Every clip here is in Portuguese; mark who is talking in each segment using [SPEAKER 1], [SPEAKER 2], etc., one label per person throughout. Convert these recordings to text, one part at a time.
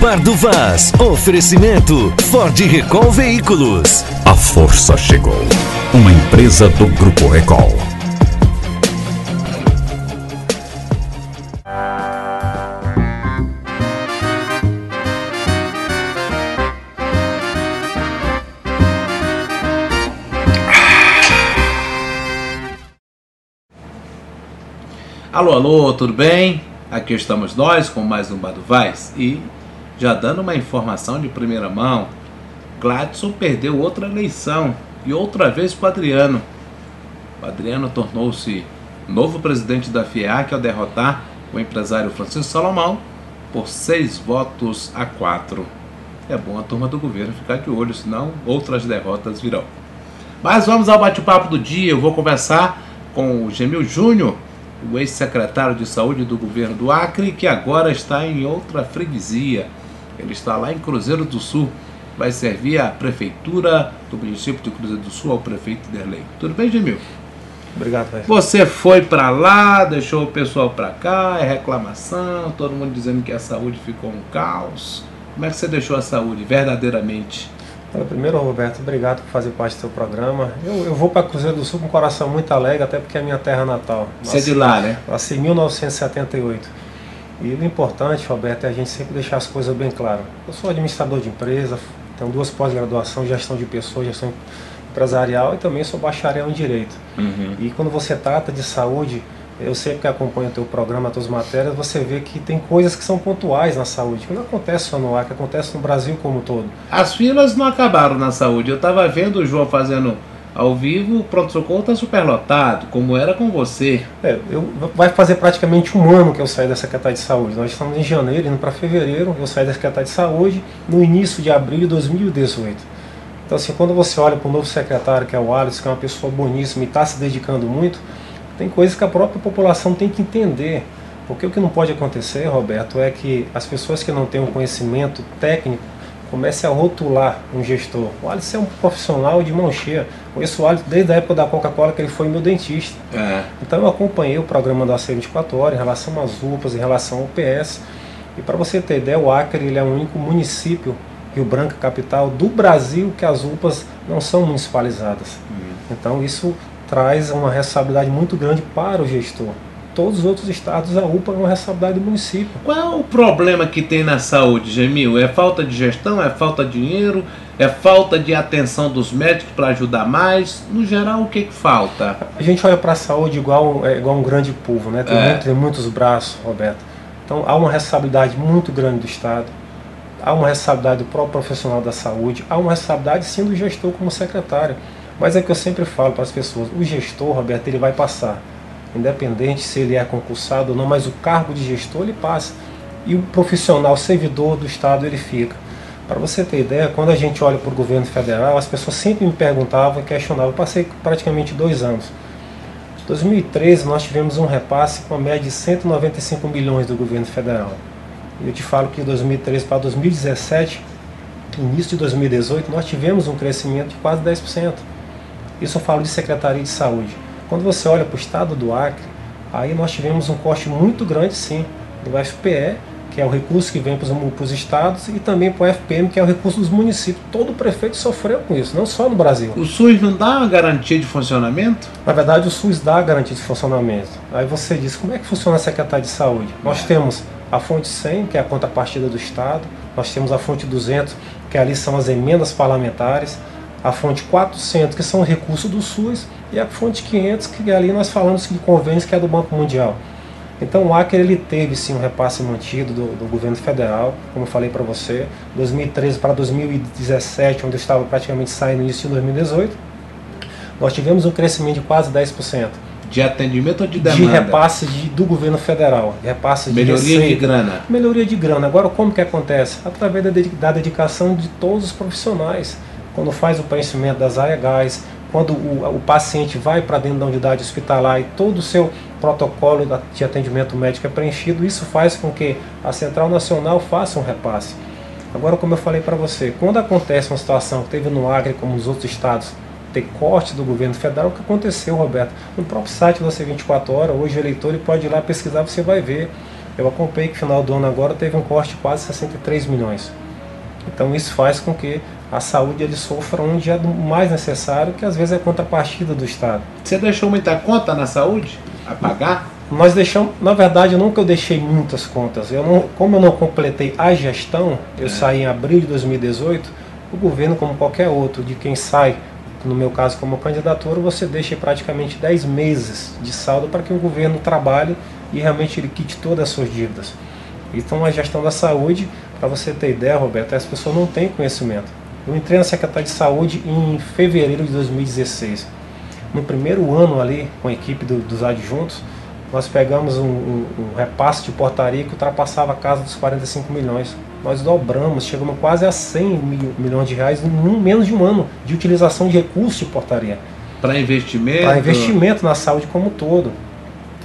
[SPEAKER 1] Bar do Vaz. Oferecimento Ford Recall Veículos.
[SPEAKER 2] A força chegou. Uma empresa do Grupo Recall.
[SPEAKER 3] Alô, alô, tudo bem? Aqui estamos nós com mais um Bado Vaz e já dando uma informação de primeira mão, Gladson perdeu outra eleição e outra vez para Adriano. O Adriano tornou-se novo presidente da FIAC ao derrotar o empresário Francisco Salomão por seis votos a quatro. É bom a turma do governo ficar de olho, senão outras derrotas virão. Mas vamos ao bate-papo do dia. Eu vou conversar com o Gemil Júnior, o ex-secretário de saúde do governo do Acre, que agora está em outra freguesia. Ele está lá em Cruzeiro do Sul. Vai servir a prefeitura do município de Cruzeiro do Sul ao prefeito Derlei. Tudo bem, Gemil?
[SPEAKER 4] Obrigado, pai.
[SPEAKER 3] Você foi para lá, deixou o pessoal para cá, é reclamação, todo mundo dizendo que a saúde ficou um caos. Como é que você deixou a saúde verdadeiramente?
[SPEAKER 4] Primeiro, Roberto, obrigado por fazer parte do seu programa. Eu, eu vou para Cruzeiro do Sul com um coração muito alegre, até porque é minha terra natal.
[SPEAKER 3] Você é de lá, né?
[SPEAKER 4] Nasci em 1978. E o importante, Roberto, é a gente sempre deixar as coisas bem claras. Eu sou administrador de empresa, tenho duas pós-graduação, gestão de pessoas, gestão empresarial e também sou bacharel em Direito.
[SPEAKER 3] Uhum.
[SPEAKER 4] E quando você trata de saúde, eu sempre que acompanho o teu programa, as tuas matérias, você vê que tem coisas que são pontuais na saúde, que não acontece só no ar, que acontece no Brasil como um todo.
[SPEAKER 3] As filas não acabaram na saúde. Eu estava vendo o João fazendo ao vivo, o pronto-socorro está superlotado, como era com você.
[SPEAKER 4] É, eu, vai fazer praticamente um ano que eu saí da Secretaria de Saúde. Nós estamos em janeiro, indo para fevereiro, eu saí da Secretaria de Saúde no início de abril de 2018. Então, assim, quando você olha para o novo secretário, que é o Alisson, que é uma pessoa boníssima e está se dedicando muito, tem coisas que a própria população tem que entender. Porque o que não pode acontecer, Roberto, é que as pessoas que não têm um conhecimento técnico comecem a rotular um gestor. O Alisson é um profissional de mão cheia. Conheço o Alisson desde a época da Coca-Cola, que ele foi meu dentista.
[SPEAKER 3] É.
[SPEAKER 4] Então eu acompanhei o programa da AC 24 horas em relação às UPAs, em relação ao PS. E para você ter ideia, o Acre ele é o único município, Rio Branco capital, do Brasil que as UPAs não são municipalizadas. Então isso traz uma responsabilidade muito grande para o gestor. Todos os outros estados, a UPA é uma responsabilidade do município.
[SPEAKER 3] Qual é o problema que tem na saúde, Gemil? É falta de gestão? É falta de dinheiro? É falta de atenção dos médicos para ajudar mais? No geral, o que, que falta?
[SPEAKER 4] A gente olha para a saúde igual, é, igual um grande povo, né? Tem,
[SPEAKER 3] É.
[SPEAKER 4] muito- tem muitos braços, Roberto. Então há uma responsabilidade muito grande do Estado, há uma responsabilidade do próprio profissional da saúde, há uma responsabilidade sim do gestor como secretário. Mas é que eu sempre falo para as pessoas, o gestor, Roberto, ele vai passar. Independente se ele é concursado ou não, mas o cargo de gestor ele passa. E o profissional servidor do Estado ele fica. Para você ter ideia, quando a gente olha para o governo federal, as pessoas sempre me perguntavam e questionavam. Eu passei praticamente dois anos. Em 2013 nós tivemos um repasse com a média de 195 milhões do governo federal. E eu te falo que de 2013 para 2017, início de 2018, nós tivemos um crescimento de quase 10%. Isso eu falo de Secretaria de Saúde. Quando você olha para o estado do Acre, aí nós tivemos um corte muito grande sim, do FPE, que é o recurso que vem para os estados, e também para o FPM, que é o recurso dos municípios. Todo prefeito sofreu com isso, não só no Brasil.
[SPEAKER 3] O SUS não dá uma garantia de funcionamento?
[SPEAKER 4] Na verdade, o SUS dá a garantia de funcionamento. Aí você diz, como é que funciona a Secretaria de Saúde? Nós temos a fonte 100, que é a contrapartida do Estado, nós temos a fonte 200, que ali são as emendas parlamentares, a fonte 400, que são recursos do SUS, e a fonte 500, que ali nós falamos de convênios, que é do Banco Mundial. Então o Acre ele teve sim um repasse mantido do, do governo federal, como eu falei para você, 2013 para 2017, onde eu estava praticamente saindo isso em 2018, nós tivemos um crescimento de quase 10%
[SPEAKER 3] De atendimento ou de
[SPEAKER 4] de
[SPEAKER 3] demanda?
[SPEAKER 4] repasse de- do governo federal, de repasse de
[SPEAKER 3] Melhoria de
[SPEAKER 4] receita.
[SPEAKER 3] grana.
[SPEAKER 4] Melhoria de grana. Agora, como que acontece? Através da, dedi- da dedicação de todos os profissionais. Quando faz o preenchimento das áreas gás, quando o, o paciente vai para dentro da unidade hospitalar e todo o seu protocolo de atendimento médico é preenchido, isso faz com que a Central Nacional faça um repasse. Agora, como eu falei para você, quando acontece uma situação que teve no Acre, como nos outros estados, ter corte do governo federal, o que aconteceu, Roberto? No próprio site da C24 Horas, hoje o eleitor ele pode ir lá pesquisar, você vai ver. Eu acompanhei que final do ano agora teve um corte de quase 63 milhões. Então isso faz com que a saúde ele sofra onde é mais necessário, que às vezes é contrapartida do Estado.
[SPEAKER 3] Você deixou muita conta na saúde a pagar?
[SPEAKER 4] Nós deixamos, na verdade, nunca eu deixei muitas contas. Eu não, como eu não completei a gestão, eu é. saí em abril de 2018, o governo, como qualquer outro, de quem sai, no meu caso como candidatura, você deixa praticamente 10 meses de saldo para que o governo trabalhe e realmente ele quite todas as suas dívidas. Então a gestão da saúde, para você ter ideia, Roberto, as pessoas não têm conhecimento. Eu entrei na Secretaria de Saúde em fevereiro de 2016. No primeiro ano ali, com a equipe do, dos adjuntos, nós pegamos um, um, um, repasse de portaria que ultrapassava a casa dos 45 milhões. Nós dobramos, chegamos quase a 100 mil, milhões de reais em menos de um ano de utilização de recursos de portaria.
[SPEAKER 3] Para investimento?
[SPEAKER 4] Para investimento na saúde como um todo.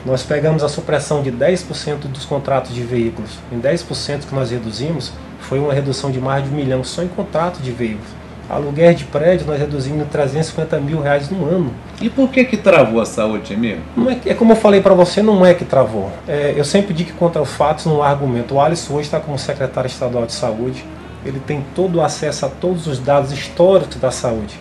[SPEAKER 4] Nós pegamos a supressão de 10% dos contratos de veículos. Em 10% que nós reduzimos, foi uma redução de mais de um milhão só em contrato de veículos. Aluguel de prédio nós reduzimos 350 mil reais no ano.
[SPEAKER 3] E por que que travou a saúde, Emílio?
[SPEAKER 4] Não é, é como eu falei para você, não é que travou. É, eu sempre digo que contra os fatos não há argumento. O Alisson hoje está como secretário estadual de saúde. Ele tem todo o acesso a todos os dados históricos da saúde.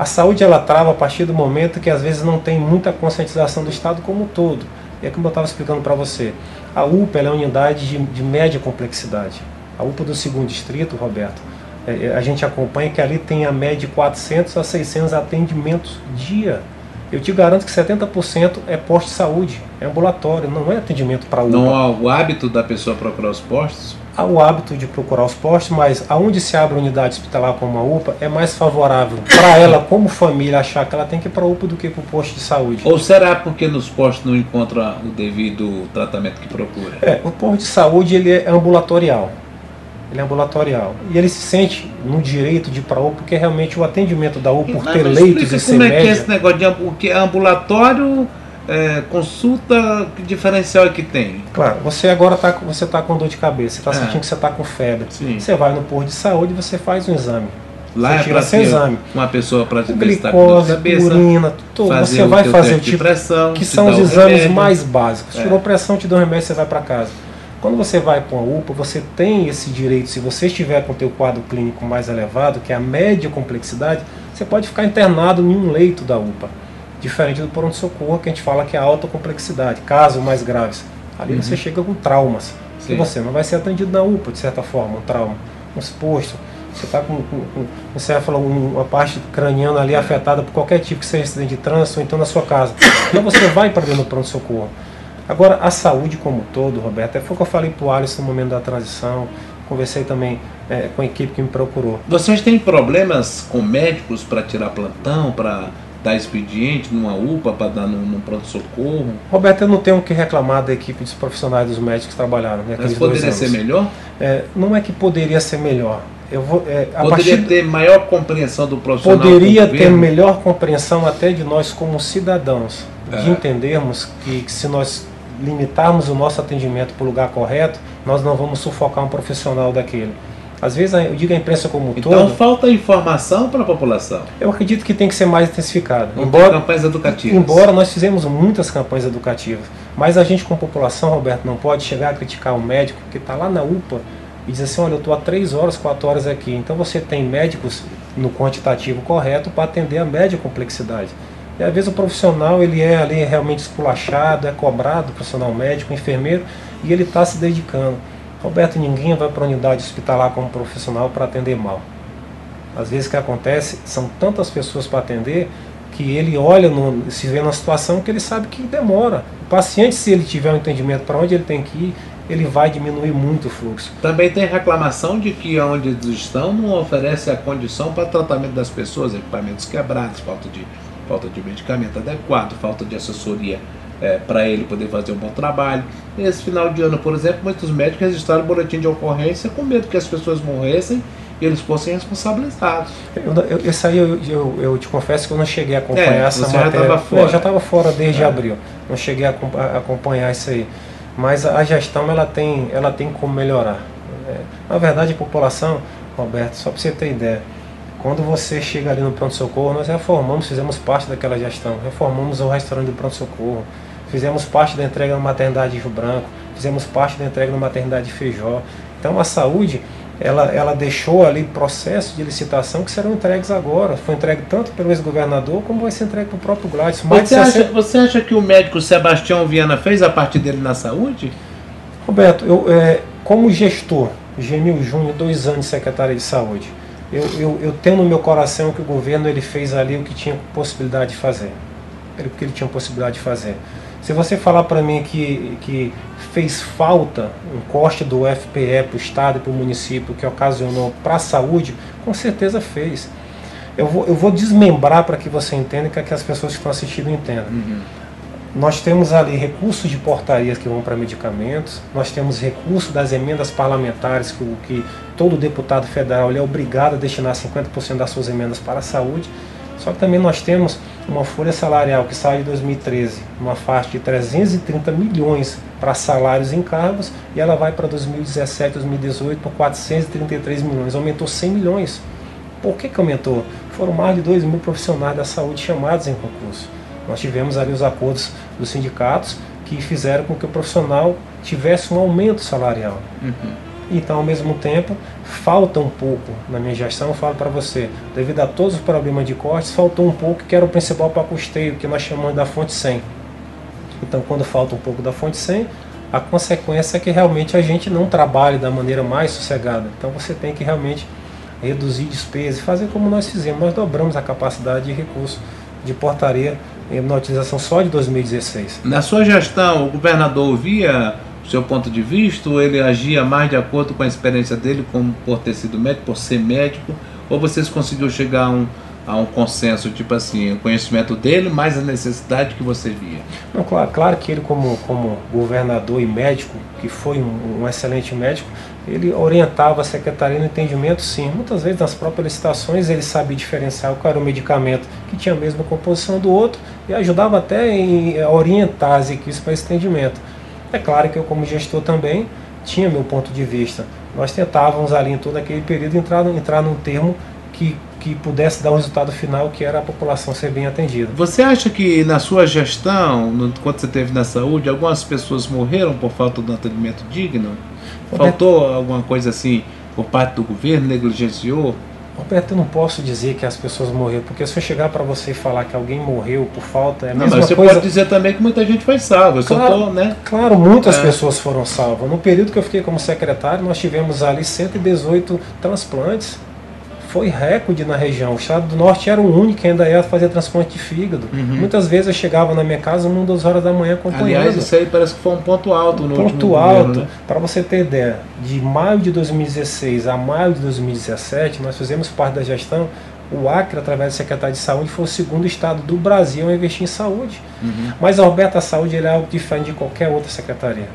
[SPEAKER 4] A saúde ela trava a partir do momento que às vezes não tem muita conscientização do Estado como um todo. E é como eu estava explicando para você. A UPA é uma unidade de, de média complexidade. A UPA do segundo distrito, Roberto, é, é, a gente acompanha que ali tem a média de 400 a 600 atendimentos dia. Eu te garanto que 70% é posto de saúde, é ambulatório, não é atendimento para UPA.
[SPEAKER 3] Não há o hábito da pessoa procurar os postos?
[SPEAKER 4] Há o hábito de procurar os postos, mas aonde se abre unidade hospitalar como a UPA é mais favorável para ela, como família, achar que ela tem que ir para a UPA do que para o posto de saúde.
[SPEAKER 3] Ou será porque nos postos não encontra o devido tratamento que procura?
[SPEAKER 4] É, o posto de saúde ele é ambulatorial ele é ambulatorial. E ele se sente no direito de ir para a UPA, porque realmente o atendimento da UPA, por ter leitos e ser
[SPEAKER 3] como é que é esse negócio de é ambulatório, é, consulta, que diferencial é que tem?
[SPEAKER 4] Claro, você agora está você tá com dor de cabeça, você está é. sentindo que você está com febre. Sim. Você vai no posto de saúde e você faz um exame.
[SPEAKER 3] Lá você é seu exame. Uma pessoa para
[SPEAKER 4] te glicose, cabeça, urina, tudo. Você vai fazer o tipo, pressão, que são os exames remédio. mais básicos. É. Tirou pressão, te deu um remédio, você vai para casa. Quando você vai para uma UPA, você tem esse direito, se você estiver com o teu quadro clínico mais elevado, que é a média complexidade, você pode ficar internado em um leito da UPA. Diferente do pronto-socorro, que a gente fala que é alta complexidade, casos mais graves. Ali uhum. você chega com traumas. Sim. E você não vai ser atendido na UPA, de certa forma, um trauma. Um exposto, você está com, com, com um céfalo, uma parte craniana ali afetada por qualquer tipo que seja acidente de trânsito, ou então na sua casa. Então você vai para dentro do pronto-socorro. Agora, a saúde como um todo, Roberto, é foi o que eu falei para o Alisson no momento da transição, conversei também é, com a equipe que me procurou.
[SPEAKER 3] Vocês têm problemas com médicos para tirar plantão, para dar expediente numa UPA, para dar num, num pronto-socorro?
[SPEAKER 4] Roberto, eu não tenho o que reclamar da equipe dos profissionais dos médicos que trabalharam.
[SPEAKER 3] Né, Mas poderia ser melhor?
[SPEAKER 4] É, não é que poderia ser melhor. Eu vou, é,
[SPEAKER 3] poderia partir... ter maior compreensão do profissional.
[SPEAKER 4] Poderia ter melhor compreensão até de nós como cidadãos, é. de entendermos que, que se nós limitarmos o nosso atendimento para o lugar correto, nós não vamos sufocar um profissional daquele. Às vezes eu digo a imprensa como um
[SPEAKER 3] então,
[SPEAKER 4] todo.
[SPEAKER 3] Então falta informação para a população.
[SPEAKER 4] Eu acredito que tem que ser mais intensificado.
[SPEAKER 3] embora campanhas educativas.
[SPEAKER 4] Embora nós fizemos muitas campanhas educativas, mas a gente como população, Roberto, não pode chegar a criticar o médico que está lá na UPA e dizer assim, olha, eu estou há três horas, quatro horas aqui. Então você tem médicos no quantitativo correto para atender a média complexidade. E às vezes o profissional ele é ali realmente esculachado, é cobrado, profissional médico, enfermeiro, e ele está se dedicando. Roberto, ninguém vai para a unidade hospitalar como profissional para atender mal. Às vezes o que acontece são tantas pessoas para atender que ele olha, no, se vê numa situação que ele sabe que demora. O paciente, se ele tiver um entendimento para onde ele tem que ir, ele vai diminuir muito o fluxo.
[SPEAKER 3] Também tem reclamação de que onde eles estão não oferece a condição para tratamento das pessoas, equipamentos quebrados, falta de falta de medicamento adequado, falta de assessoria é, para ele poder fazer um bom trabalho. Nesse final de ano, por exemplo, muitos médicos registraram boletim de ocorrência com medo que as pessoas morressem e eles fossem responsabilizados.
[SPEAKER 4] Eu, eu, isso aí eu, eu, eu, te confesso que eu não cheguei a acompanhar
[SPEAKER 3] é,
[SPEAKER 4] essa
[SPEAKER 3] você
[SPEAKER 4] matéria.
[SPEAKER 3] Já fora.
[SPEAKER 4] Eu já estava fora desde é. abril, não cheguei a, a, acompanhar isso aí. Mas a gestão ela tem, ela tem como melhorar. É, na verdade, a população, Roberto, só para você ter ideia, quando você chega ali no pronto-socorro, nós reformamos, fizemos parte daquela gestão, reformamos o restaurante do pronto-socorro, fizemos parte da entrega na maternidade de Rio Branco, fizemos parte da entrega na maternidade de Feijó. Então a saúde, ela, ela deixou ali processos de licitação que serão entregues agora. Foi entregue tanto pelo ex-governador como vai ser entregue para o próprio Gladys.
[SPEAKER 3] Você acha, você acha que o médico Sebastião Viana fez a parte dele na saúde?
[SPEAKER 4] Roberto, eu, é, como gestor, Genil Júnior, dois anos de secretário de saúde, eu, eu, eu, tenho no meu coração que o governo ele fez ali o que tinha possibilidade de fazer. O que ele tinha possibilidade de fazer. Se você falar para mim que, que fez falta um corte do FPE para o Estado e para o município que ocasionou para a saúde, com certeza fez. Eu vou, eu vou desmembrar para que você entenda e que as pessoas que estão assistindo entendam. Uhum. Nós temos ali recursos de portarias que vão para medicamentos, nós temos recursos das emendas parlamentares que, que todo deputado federal é obrigado a destinar 50% das suas emendas para a saúde. Só que também nós temos uma folha salarial que sai de 2013, uma faixa de 330 milhões para salários e encargos, e ela vai para 2017, 2018 por 433 milhões, aumentou 100 milhões. Por que, que aumentou? Foram mais de 2 mil profissionais da saúde chamados em concurso. Nós tivemos ali os acordos dos sindicatos que fizeram com que o profissional tivesse um aumento salarial. Uhum. Então, ao mesmo tempo, falta um pouco na minha gestão, eu falo para você, devido a todos os problemas de cortes, faltou um pouco que era o principal para custeio, que nós chamamos da fonte 100. Então, quando falta um pouco da fonte 100, a consequência é que realmente a gente não trabalhe da maneira mais sossegada. Então, você tem que realmente reduzir despesas e fazer como nós fizemos. Nós dobramos a capacidade de recurso de portaria na utilização só de 2016.
[SPEAKER 3] Na sua gestão, o governador ouvia o seu ponto de vista ou ele agia mais de acordo com a experiência dele, como por ter sido médico, por ser médico, ou vocês conseguiram chegar a um, a um consenso, tipo assim, o conhecimento dele, mais a necessidade que você via?
[SPEAKER 4] Não, claro, claro que ele, como, como governador e médico, que foi um, um excelente médico, ele orientava a secretaria no entendimento, sim. Muitas vezes nas próprias licitações ele sabia diferenciar qual era o medicamento que tinha a mesma composição do outro e ajudava até em orientar as equipes para esse entendimento. É claro que eu, como gestor também, tinha meu ponto de vista. Nós tentávamos ali em todo aquele período entrar, entrar num termo que, que pudesse dar um resultado final, que era a população ser bem atendida.
[SPEAKER 3] Você acha que na sua gestão, no, quando você teve na saúde, algumas pessoas morreram por falta de um atendimento digno? Faltou alguma coisa assim por parte do governo, negligenciou?
[SPEAKER 4] Roberto, eu não posso dizer que as pessoas morreram, porque se eu chegar para você e falar que alguém morreu por falta, é a
[SPEAKER 3] não,
[SPEAKER 4] mesma
[SPEAKER 3] mas você
[SPEAKER 4] coisa...
[SPEAKER 3] pode dizer também que muita gente foi salva. Eu
[SPEAKER 4] claro,
[SPEAKER 3] tô, né?
[SPEAKER 4] claro, muitas é. pessoas foram salvas. No período que eu fiquei como secretário, nós tivemos ali 118 transplantes foi recorde na região. O estado do norte era o único que ainda ia fazer transplante de fígado. Uhum. Muitas vezes eu chegava na minha casa uma das horas da manhã acompanhando.
[SPEAKER 3] Aliás, isso aí parece que foi um ponto alto no
[SPEAKER 4] Ponto alto. Né? Para você ter ideia, de maio de 2016 a maio de 2017, nós fizemos parte da gestão. O Acre, através do secretário de saúde, foi o segundo estado do Brasil a investir em saúde. Uhum. Mas a Roberta a Saúde é algo diferente de qualquer outra secretaria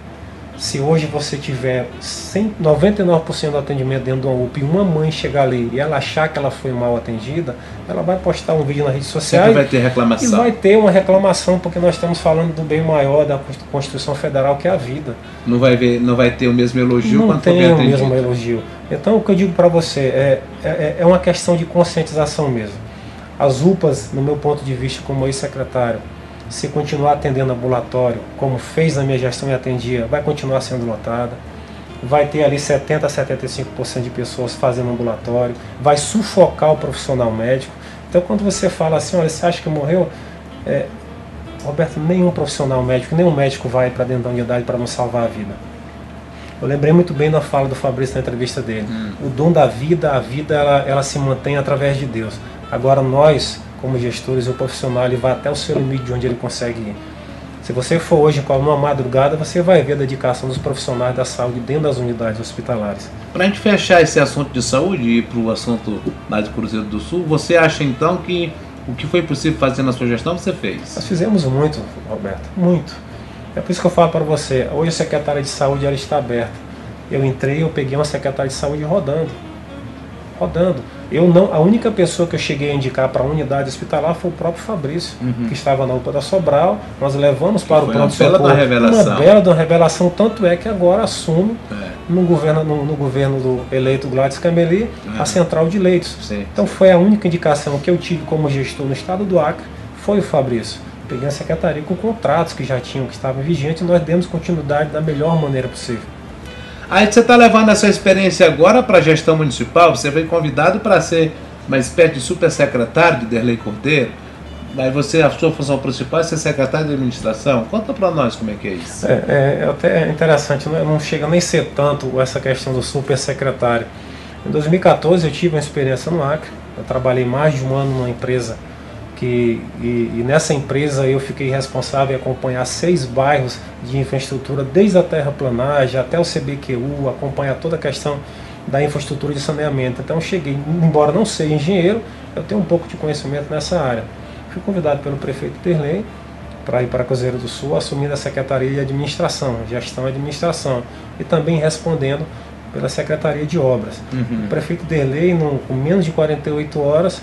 [SPEAKER 4] se hoje você tiver 100, 99% do atendimento dentro de uma UP e uma mãe chegar ali e ela achar que ela foi mal atendida, ela vai postar um vídeo na rede social
[SPEAKER 3] vai ter reclamação.
[SPEAKER 4] e vai ter uma reclamação porque nós estamos falando do bem maior da Constituição Federal que é a vida.
[SPEAKER 3] Não vai ver, não vai ter o mesmo elogio
[SPEAKER 4] não tem o mesmo elogio. Então o que eu digo para você é, é, é uma questão de conscientização mesmo. As UPAs, no meu ponto de vista como ex-secretário, se continuar atendendo ambulatório, como fez na minha gestão e atendia, vai continuar sendo lotada. Vai ter ali 70 a 75% de pessoas fazendo ambulatório, vai sufocar o profissional médico. Então, quando você fala assim, olha, você acha que morreu? É, Roberto, nenhum profissional médico, nenhum médico vai para dentro da unidade para não salvar a vida. Eu lembrei muito bem da fala do Fabrício na entrevista dele. Hum. O dom da vida, a vida, ela, ela se mantém através de Deus. Agora, nós, como gestores, o profissional ele vai até o seu limite de onde ele consegue ir. Se você for hoje com uma madrugada, você vai ver a dedicação dos profissionais da saúde dentro das unidades hospitalares.
[SPEAKER 3] Para a gente fechar esse assunto de saúde e ir para o assunto lá de Cruzeiro do Sul, você acha então que o que foi possível fazer na sua gestão você fez?
[SPEAKER 4] Nós fizemos muito, Roberto, muito. É por isso que eu falo para você, hoje a secretária de saúde ela está aberta. Eu entrei, eu peguei uma secretária de saúde rodando. Rodando. Eu não, a única pessoa que eu cheguei a indicar para a unidade hospitalar foi o próprio Fabrício, uhum. que estava na UPA da Sobral. Nós levamos para o próprio
[SPEAKER 3] uma bela da revelação.
[SPEAKER 4] Uma bela da revelação, tanto é que agora assume é. no, governo, no, no, governo do eleito Gladys Cameli é. a central de leitos. Sim, então sim. foi a única indicação que eu tive como gestor no estado do Acre, foi o Fabrício. peguei a secretaria com contratos que já tinham, que estavam vigentes, e nós demos continuidade da melhor maneira possível.
[SPEAKER 3] Aí você está levando essa experiência agora para a gestão municipal, você foi convidado para ser uma espécie de super secretário de Derlei Cordeiro, Aí você, a sua função principal é ser secretário de administração. Conta para nós como é que é isso.
[SPEAKER 4] É, é, é até interessante, não, não, chega nem ser tanto essa questão do super secretário. Em 2014 eu tive uma experiência no Acre. Eu trabalhei mais de um ano numa empresa que e, e nessa empresa eu fiquei responsável em acompanhar seis bairros de infraestrutura, desde a terraplanagem até o CBQU, acompanhar toda a questão da infraestrutura de saneamento. Então cheguei, embora não seja engenheiro, eu tenho um pouco de conhecimento nessa área fui convidado pelo prefeito Terley para ir para Cruzeiro do Sul, assumindo a Secretaria de Administração, Gestão e Administração, e também respondendo pela Secretaria de Obras. Uhum. O prefeito Derlei, com menos de 48 horas,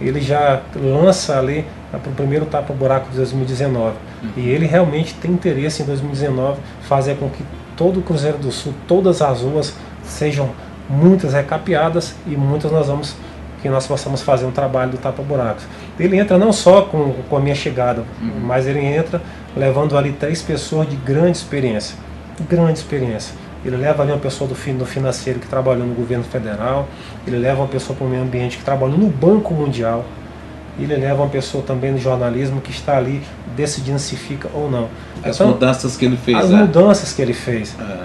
[SPEAKER 4] ele já lança ali para o primeiro tapa-buraco de 2019. Uhum. E ele realmente tem interesse em 2019 fazer com que todo o Cruzeiro do Sul, todas as ruas sejam muitas recapeadas e muitas nós vamos que nós possamos fazer um trabalho do tapa-buracos. Ele entra não só com, com a minha chegada, uhum. mas ele entra levando ali três pessoas de grande experiência. Grande experiência. Ele leva ali uma pessoa do, do financeiro que trabalhou no governo federal, ele leva uma pessoa para o meio ambiente que trabalhou no Banco Mundial, ele leva uma pessoa também no jornalismo que está ali decidindo se fica ou não.
[SPEAKER 3] As então, mudanças que ele fez.
[SPEAKER 4] As é. mudanças que ele fez. É.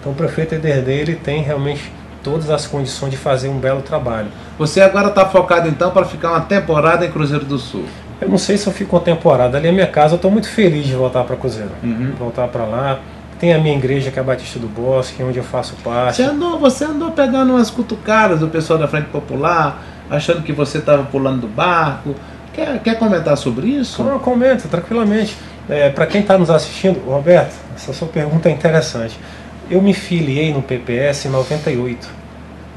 [SPEAKER 4] Então o prefeito Ederday ele tem realmente todas as condições de fazer um belo trabalho.
[SPEAKER 3] Você agora está focado então para ficar uma temporada em Cruzeiro do Sul?
[SPEAKER 4] Eu não sei se eu fico uma temporada ali é minha casa, eu estou muito feliz de voltar para Cruzeiro, uhum. voltar para lá. Tem a minha igreja que é a Batista do Bosque, onde eu faço parte.
[SPEAKER 3] Você andou, você andou pegando umas cutucadas do pessoal da Frente Popular, achando que você estava pulando do barco. Quer, quer comentar sobre isso?
[SPEAKER 4] Não, comenta, tranquilamente. É, para quem está nos assistindo, Roberto, essa sua pergunta é interessante. Eu me filiei no PPS em 98.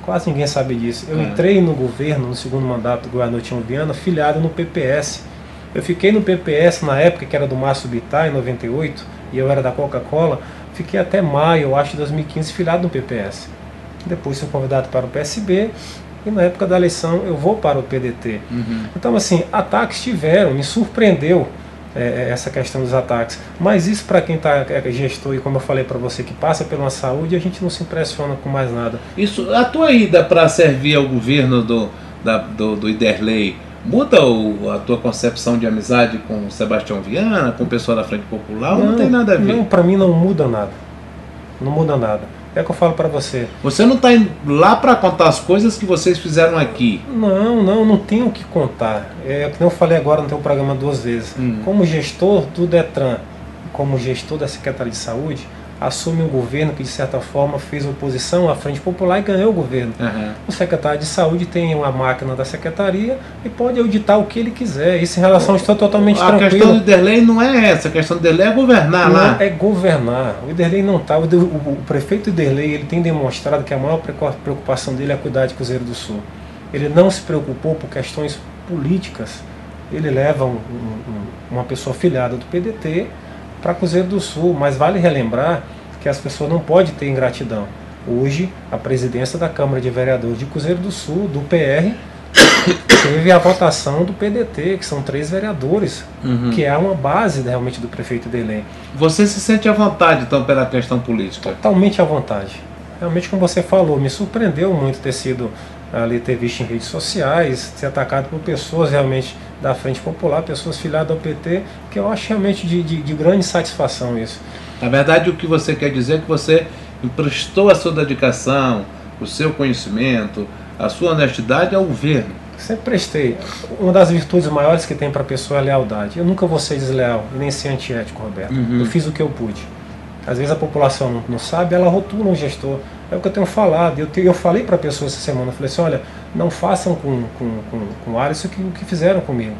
[SPEAKER 4] Quase ninguém sabe disso. Eu é. entrei no governo, no segundo mandato do governador Tião Viana, filiado no PPS. Eu fiquei no PPS na época que era do Márcio Bittar, em 98, e eu era da Coca-Cola. Fiquei até maio, eu acho, de 2015, filiado no PPS. Depois fui convidado para o PSB e na época da eleição eu vou para o PDT. Uhum. Então, assim, ataques tiveram, me surpreendeu é, é, essa questão dos ataques. Mas isso para quem está é, gestor e como eu falei para você que passa pela saúde, a gente não se impressiona com mais nada.
[SPEAKER 3] Isso, a tua ida para servir ao governo do, da, do, do Iderley muda o, a tua concepção de amizade com o Sebastião Viana, com o pessoal da Frente Popular? Não, não tem nada a ver.
[SPEAKER 4] Não, para mim não muda nada. Não muda nada. É que eu falo para você.
[SPEAKER 3] Você não está indo lá para contar as coisas que vocês fizeram aqui.
[SPEAKER 4] Não, não, não tenho o que contar. É que eu falei agora no teu programa duas vezes. Hum. Como gestor do Detran, como gestor da Secretaria de Saúde, assume um governo que, de certa forma, fez oposição à Frente Popular e ganhou o governo. Uhum. O secretário de Saúde tem uma máquina da secretaria e pode auditar o que ele quiser. Isso em relação estou totalmente a tranquilo.
[SPEAKER 3] A questão do Iderlei não é essa, a questão do Iderlei é governar
[SPEAKER 4] não
[SPEAKER 3] lá.
[SPEAKER 4] É governar. O Iderlei não está. O, o, o, prefeito Iderlei ele tem demonstrado que a maior preocupação dele é cuidar de Cruzeiro do Sul. Ele não se preocupou por questões políticas. Ele leva um, um, uma pessoa filiada do PDT para Cruzeiro do Sul, mas vale relembrar que as pessoas não podem ter ingratidão. Hoje, a presidência da Câmara de Vereadores de Cruzeiro do Sul, do PR, teve a votação do PDT, que são três vereadores, uhum. que é uma base realmente do prefeito Delém.
[SPEAKER 3] Você se sente à vontade, então, pela questão política?
[SPEAKER 4] Totalmente à vontade. Realmente, como você falou, me surpreendeu muito ter sido ali, ter visto em redes sociais, ser atacado por pessoas realmente da Frente Popular, pessoas filiadas ao PT, que eu acho realmente de, de, de grande satisfação isso.
[SPEAKER 3] Na verdade, o que você quer dizer é que você emprestou a sua dedicação, o seu conhecimento, a sua honestidade ao governo.
[SPEAKER 4] Sempre prestei. Uma das virtudes maiores que tem para a pessoa é a lealdade. Eu nunca vou ser desleal e nem ser antiético, Roberto. Uhum. Eu fiz o que eu pude. Às vezes a população não, não sabe, ela rotula um gestor. É o que eu tenho falado. Eu, te, eu falei para pessoas essa semana, eu falei assim, olha, não façam com, com, com, com o Alisson o que, o que fizeram comigo.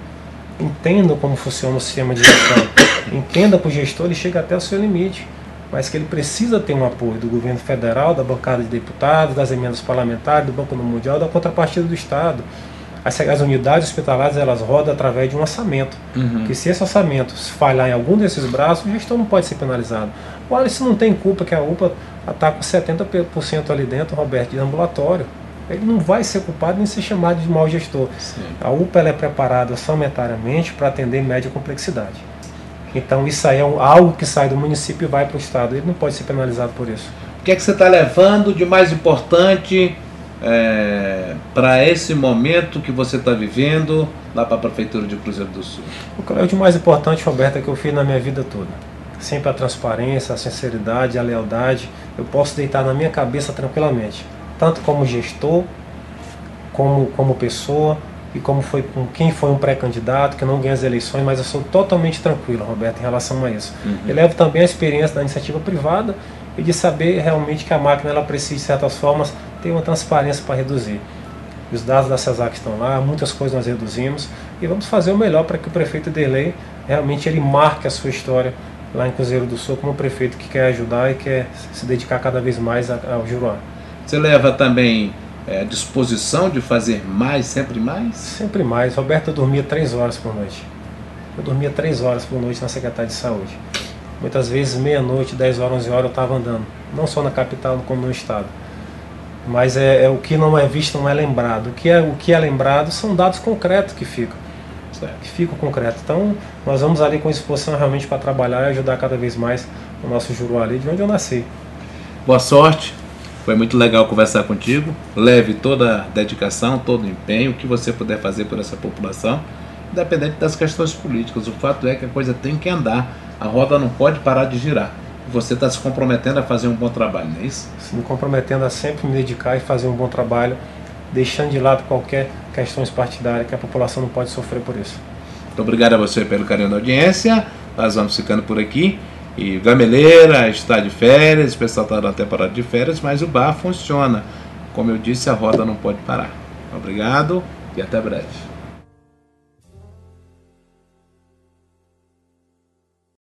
[SPEAKER 4] Entendam como funciona o sistema de gestão. Entenda para o gestor, ele chega até o seu limite. Mas que ele precisa ter um apoio do governo federal, da bancada de deputados, das emendas parlamentares, do Banco Mundial, da contrapartida do Estado. As, as unidades hospitalares elas rodam através de um orçamento. Uhum. Que se esse orçamento falhar em algum desses braços, o gestor não pode ser penalizado. O Alisson não tem culpa que a UPA está com 70% ali dentro, Roberto, de ambulatório. Ele não vai ser culpado nem ser chamado de mau gestor. Sim. A UPA é preparada orçamentariamente para atender média complexidade. Então isso aí é um, algo que sai do município e vai para o Estado. Ele não pode ser penalizado por isso.
[SPEAKER 3] O que é que você está levando de mais importante é, para esse momento que você está vivendo lá para a Prefeitura de Cruzeiro do Sul?
[SPEAKER 4] O que é de mais importante, Roberto, é que eu fiz na minha vida toda. Sempre a transparência, a sinceridade, a lealdade. Eu posso deitar na minha cabeça tranquilamente, tanto como gestor, como, como pessoa e como foi com quem foi um pré-candidato que não ganha as eleições, mas eu sou totalmente tranquilo, Roberto, em relação a isso. Uhum. Eu levo também a experiência da iniciativa privada e de saber realmente que a máquina ela precisa de certas formas ter uma transparência para reduzir. Os dados da CESAC estão lá, muitas coisas nós reduzimos e vamos fazer o melhor para que o prefeito Derlei realmente ele marque a sua história lá em Cruzeiro do Sul como prefeito que quer ajudar e quer se dedicar cada vez mais ao Juruá.
[SPEAKER 3] Você leva também é, a disposição de fazer mais, sempre mais?
[SPEAKER 4] Sempre mais. Roberto dormia três horas por noite. Eu dormia três horas por noite na Secretaria de Saúde. Muitas vezes, meia-noite, 10 horas, 11 horas eu estava andando. Não só na capital, como no estado. Mas é, é, o que não é visto não é lembrado. O que é, o que é lembrado são dados concretos que ficam. Que ficam concretos. Então, nós vamos ali com disposição realmente para trabalhar e ajudar cada vez mais o nosso Juruá ali, de onde eu nasci.
[SPEAKER 3] Boa sorte. Foi muito legal conversar contigo. Leve toda a dedicação, todo o empenho que você puder fazer por essa população, independente das questões políticas. O fato é que a coisa tem que andar. A roda não pode parar de girar você está se comprometendo a fazer um bom trabalho, não é isso?
[SPEAKER 4] Se me comprometendo a sempre me dedicar e fazer um bom trabalho, deixando de lado qualquer questões partidárias, que a população não pode sofrer por isso.
[SPEAKER 3] Muito obrigado a você pelo carinho da audiência. Nós vamos ficando por aqui. E Gameleira está de férias, o pessoal está na temporada de férias, mas o bar funciona. Como eu disse, a roda não pode parar. Obrigado e até breve.